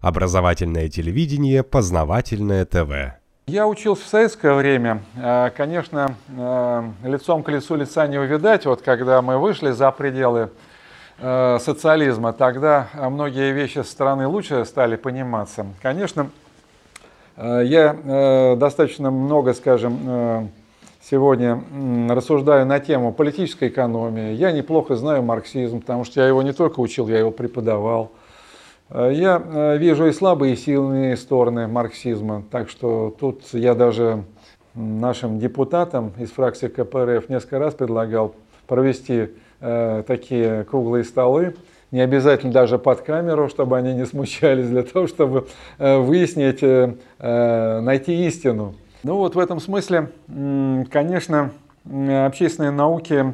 Образовательное телевидение, познавательное ТВ. Я учился в советское время. Э, конечно, э, лицом к лицу лица не увидать. Вот когда мы вышли за пределы э, социализма, тогда многие вещи со стороны лучше стали пониматься. Конечно, я достаточно много, скажем, сегодня рассуждаю на тему политической экономии. Я неплохо знаю марксизм, потому что я его не только учил, я его преподавал. Э, я э, вижу и слабые, и сильные стороны марксизма, так что тут я даже нашим депутатам из фракции КПРФ несколько раз предлагал провести э, такие круглые столы, не обязательно даже под камеру, чтобы они не смущались, для того, чтобы э, выяснить, э, э, найти истину. Ну вот в этом смысле, конечно, общественные науки,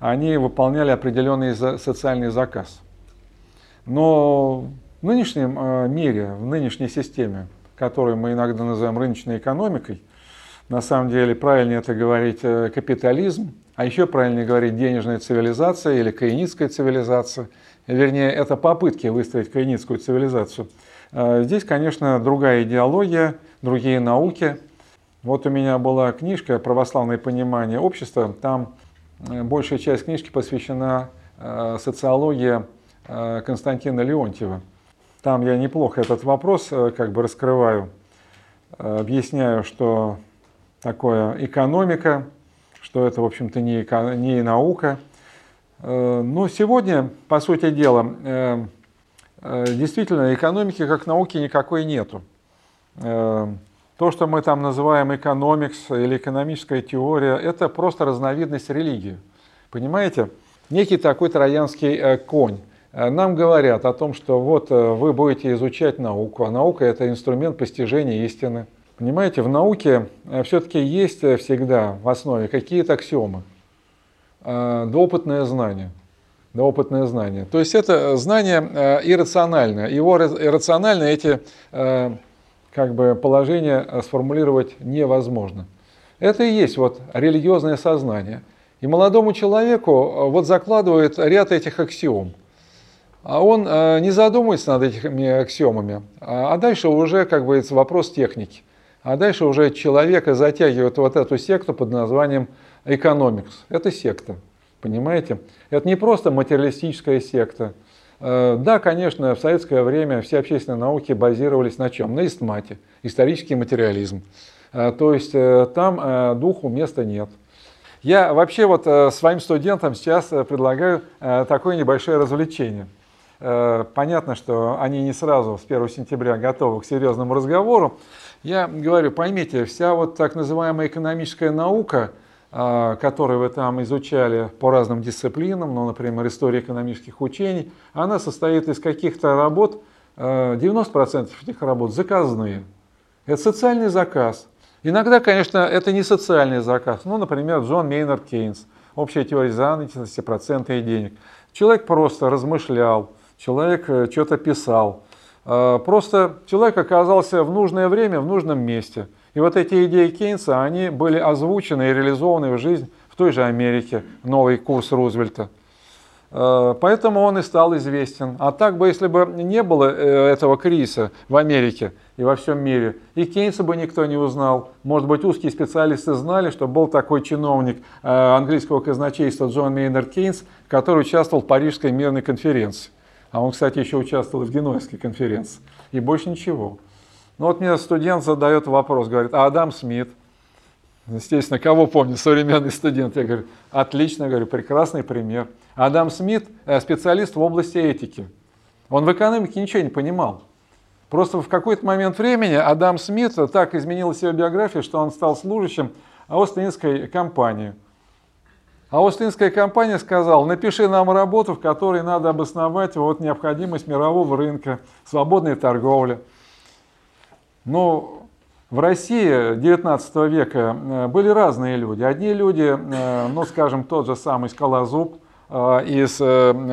они выполняли определенный социальный заказ. Но в нынешнем э, мире, в нынешней системе, которую мы иногда называем рыночной экономикой, на самом деле правильнее это говорить э, капитализм, а еще правильнее говорить денежная цивилизация или каиницкая цивилизация. Вернее, это попытки выстроить каиницкую цивилизацию. Э, здесь, конечно, другая идеология, другие науки. Вот у меня была книжка «Православное понимание общества». Там большая часть книжки посвящена социологии Константина Леонтьева. Там я неплохо этот вопрос э, как бы раскрываю, э, объясняю, что такое экономика, что это, в общем-то, не, эко, не наука. Но сегодня, по сути дела, действительно экономики как науки никакой нету. То, что мы там называем экономикс или экономическая теория, это просто разновидность религии. Понимаете? Некий такой троянский конь Э, нам говорят о том, что вот э, вы будете изучать науку, а наука это инструмент постижения истины. Понимаете, в науке э, все-таки есть всегда в основе какие-то аксиомы, доопытное знание. Доопытное знание. То есть это знание иррациональное. Его иррационально эти как бы, положения сформулировать невозможно. Это и есть вот религиозное сознание. И молодому человеку вот закладывает ряд этих аксиом – а он э, не задумывается над этими аксиомами, а, дальше уже, как бы, вопрос техники. А дальше уже человека затягивает вот эту секту под названием экономикс. Это секта, понимаете? Это не просто материалистическая секта. Э, да, конечно, в советское время все общественные науки базировались на чем? На истмате, исторический материализм. Э, то есть там духу места нет. Я вообще вот своим студентам сейчас предлагаю такое небольшое развлечение – понятно, что они не сразу с 1 сентября готовы к серьезному разговору. Я говорю, поймите, вся вот так называемая экономическая наука, э, которую вы там изучали по разным дисциплинам, ну, например, история экономических учений, она состоит из каких-то работ, 90% э, этих работ заказные. Это социальный заказ. Иногда, конечно, это не социальный заказ. Ну, например, Джон Мейнард Кейнс, общая теория занятости, процента и денег. Человек просто размышлял, человек э, что-то писал. А, просто человек оказался в нужное время, в нужном месте. И вот эти идеи Кейнса, они были озвучены и реализованы в жизнь в той же Америке, новый курс Рузвельта. А, поэтому он и стал известен. А так бы, если бы не было э, этого кризиса в Америке и во всем мире, и Кейнса бы никто не узнал. Может быть, узкие специалисты знали, что был такой чиновник э, английского казначейства Джон Мейнард Кейнс, который участвовал в Парижской мирной конференции. А он, кстати, еще участвовал в Генуэзской конференции. И больше ничего. Ну вот мне студент задает вопрос, говорит, а Адам Смит? Естественно, кого помнит современный студент? Я говорю, отлично, говорю, прекрасный пример. Адам Смит э, специалист в области этики. Он в экономике ничего не понимал. Просто в какой-то момент времени Адам Смит так изменил себе биографию, что он стал служащим Остинской компании – а Остинская компания сказала, напиши нам работу, в которой надо обосновать вот необходимость мирового рынка, свободной торговли. Но в России 19 века э, были разные люди. Одни люди, э, ну скажем, тот же самый Скалозуб э, из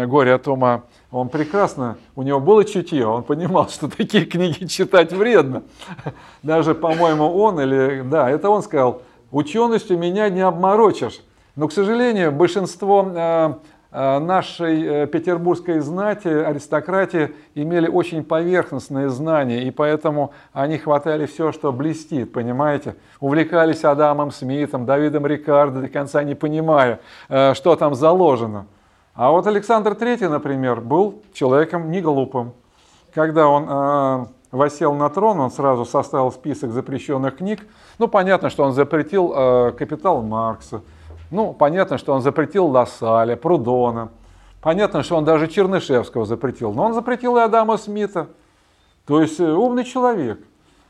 «Горя от ума», он прекрасно, у него было чутье, он понимал, что такие книги читать вредно. Даже, по-моему, он или, да, это он сказал, ученостью меня не обморочишь. Но, к сожалению, большинство э, э, нашей петербургской знати, аристократии имели очень поверхностные знания, и поэтому они хватали все, что блестит, понимаете? Увлекались Адамом Смитом, Давидом Рикардо, до конца не понимая, что там заложено. А вот Александр III, например, был человеком не глупым. Когда он восел на трон, он сразу составил список запрещенных книг. Ну, понятно, что он запретил э, «Капитал Маркса», ну, понятно, что он запретил Лассаля, Прудона, понятно, что он даже Чернышевского запретил, но он запретил и Адама Смита. То есть э, умный человек.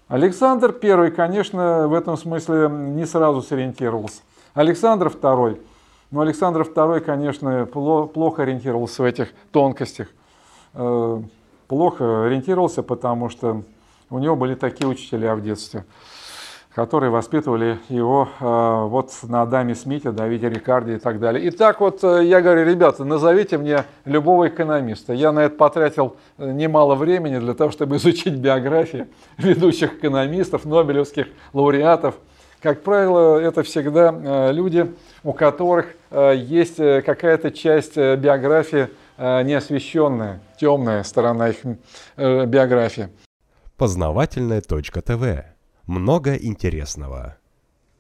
Александр I, конечно, в этом смысле не сразу сориентировался. Александр II, ну, Александр II, конечно, плохо ориентировался в этих тонкостях. Э, плохо ориентировался, потому что у него были такие учителя в детстве, которые воспитывали его э, вот на Адаме Смите, Давиде Рикарде и так далее. И так вот э, я говорю, ребята, назовите мне любого экономиста. Я на это потратил э, немало времени для того, чтобы изучить биографии ведущих экономистов, нобелевских лауреатов. Как правило, это всегда люди, у которых есть какая-то часть биографии Э, неосвещенная, темная сторона их э, биографии. Познавательная точка ТВ. Много интересного.